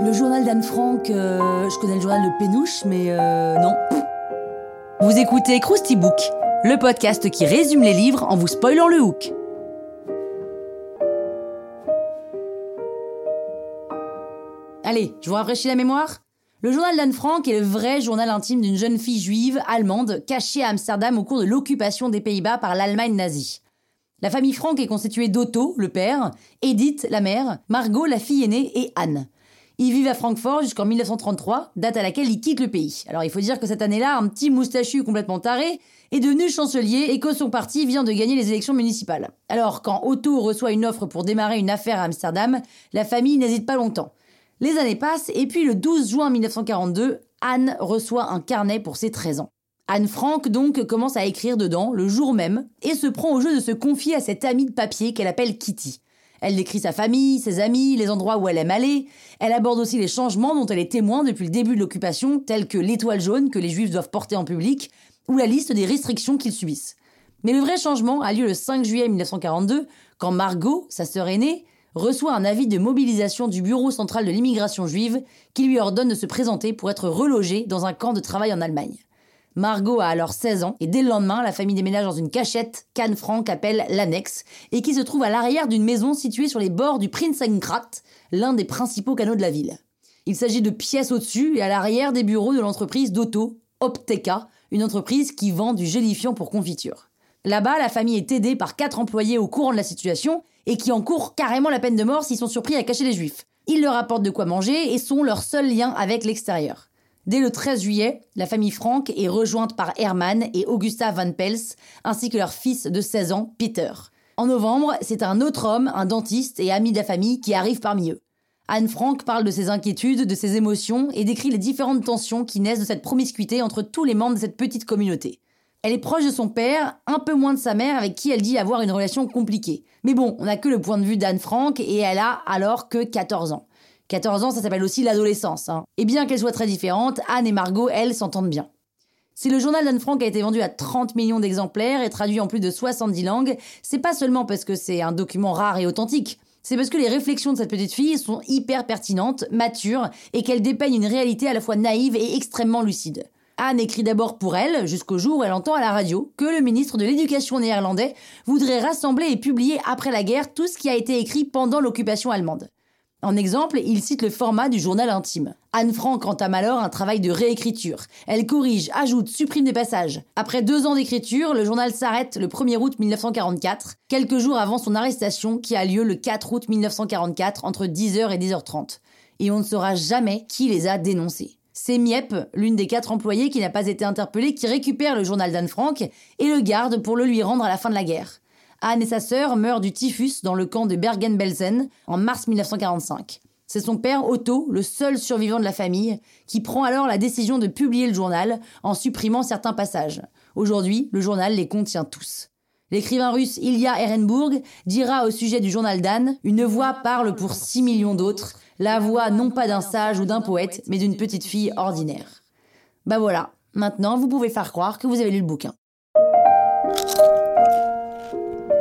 Le journal d'Anne Frank, euh, je connais le journal de Pénouche, mais euh, non. Vous écoutez Krusty Book, le podcast qui résume les livres en vous spoilant le hook. Allez, je vous rafraîchis la mémoire Le journal d'Anne Frank est le vrai journal intime d'une jeune fille juive allemande cachée à Amsterdam au cours de l'occupation des Pays-Bas par l'Allemagne nazie. La famille Franck est constituée d'Otto, le père, Edith, la mère, Margot, la fille aînée, et Anne. Ils vivent à Francfort jusqu'en 1933, date à laquelle ils quittent le pays. Alors il faut dire que cette année-là, un petit moustachu complètement taré est devenu chancelier et que son parti vient de gagner les élections municipales. Alors quand Otto reçoit une offre pour démarrer une affaire à Amsterdam, la famille n'hésite pas longtemps. Les années passent et puis le 12 juin 1942, Anne reçoit un carnet pour ses 13 ans. Anne Frank donc commence à écrire dedans le jour même et se prend au jeu de se confier à cette amie de papier qu'elle appelle Kitty. Elle décrit sa famille, ses amis, les endroits où elle aime aller. Elle aborde aussi les changements dont elle est témoin depuis le début de l'occupation, tels que l'étoile jaune que les juifs doivent porter en public, ou la liste des restrictions qu'ils subissent. Mais le vrai changement a lieu le 5 juillet 1942, quand Margot, sa sœur aînée, reçoit un avis de mobilisation du Bureau central de l'immigration juive qui lui ordonne de se présenter pour être relogée dans un camp de travail en Allemagne. Margot a alors 16 ans et dès le lendemain, la famille déménage dans une cachette qu'Anne Frank appelle l'annexe et qui se trouve à l'arrière d'une maison située sur les bords du Prinsenkrat, l'un des principaux canaux de la ville. Il s'agit de pièces au-dessus et à l'arrière des bureaux de l'entreprise d'Otto, Opteka, une entreprise qui vend du gélifiant pour confiture. Là-bas, la famille est aidée par quatre employés au courant de la situation et qui encourent carrément la peine de mort s'ils sont surpris à cacher les juifs. Ils leur apportent de quoi manger et sont leur seul lien avec l'extérieur. Dès le 13 juillet, la famille Frank est rejointe par Hermann et Augusta Van Pels, ainsi que leur fils de 16 ans, Peter. En novembre, c'est un autre homme, un dentiste et ami de la famille, qui arrive parmi eux. Anne Frank parle de ses inquiétudes, de ses émotions et décrit les différentes tensions qui naissent de cette promiscuité entre tous les membres de cette petite communauté. Elle est proche de son père, un peu moins de sa mère avec qui elle dit avoir une relation compliquée. Mais bon, on n'a que le point de vue d'Anne Frank et elle a alors que 14 ans. 14 ans, ça s'appelle aussi l'adolescence. Hein. Et bien qu'elles soient très différentes, Anne et Margot, elles, s'entendent bien. Si le journal d'Anne Frank a été vendu à 30 millions d'exemplaires et traduit en plus de 70 langues, c'est pas seulement parce que c'est un document rare et authentique. C'est parce que les réflexions de cette petite fille sont hyper pertinentes, matures, et qu'elle dépeignent une réalité à la fois naïve et extrêmement lucide. Anne écrit d'abord pour elle, jusqu'au jour où elle entend à la radio que le ministre de l'Éducation néerlandais voudrait rassembler et publier après la guerre tout ce qui a été écrit pendant l'occupation allemande. En exemple, il cite le format du journal intime. Anne Frank entame alors un travail de réécriture. Elle corrige, ajoute, supprime des passages. Après deux ans d'écriture, le journal s'arrête le 1er août 1944, quelques jours avant son arrestation qui a lieu le 4 août 1944 entre 10h et 10h30. Et on ne saura jamais qui les a dénoncés. C'est Miep, l'une des quatre employées qui n'a pas été interpellée, qui récupère le journal d'Anne Frank et le garde pour le lui rendre à la fin de la guerre. Anne et sa sœur meurent du typhus dans le camp de Bergen-Belsen en mars 1945. C'est son père Otto, le seul survivant de la famille, qui prend alors la décision de publier le journal en supprimant certains passages. Aujourd'hui, le journal les contient tous. L'écrivain russe Ilya Ehrenburg dira au sujet du journal d'Anne Une voix parle pour 6 millions d'autres, la voix non pas d'un sage ou d'un poète, mais d'une petite fille ordinaire. Bah voilà, maintenant vous pouvez faire croire que vous avez lu le bouquin.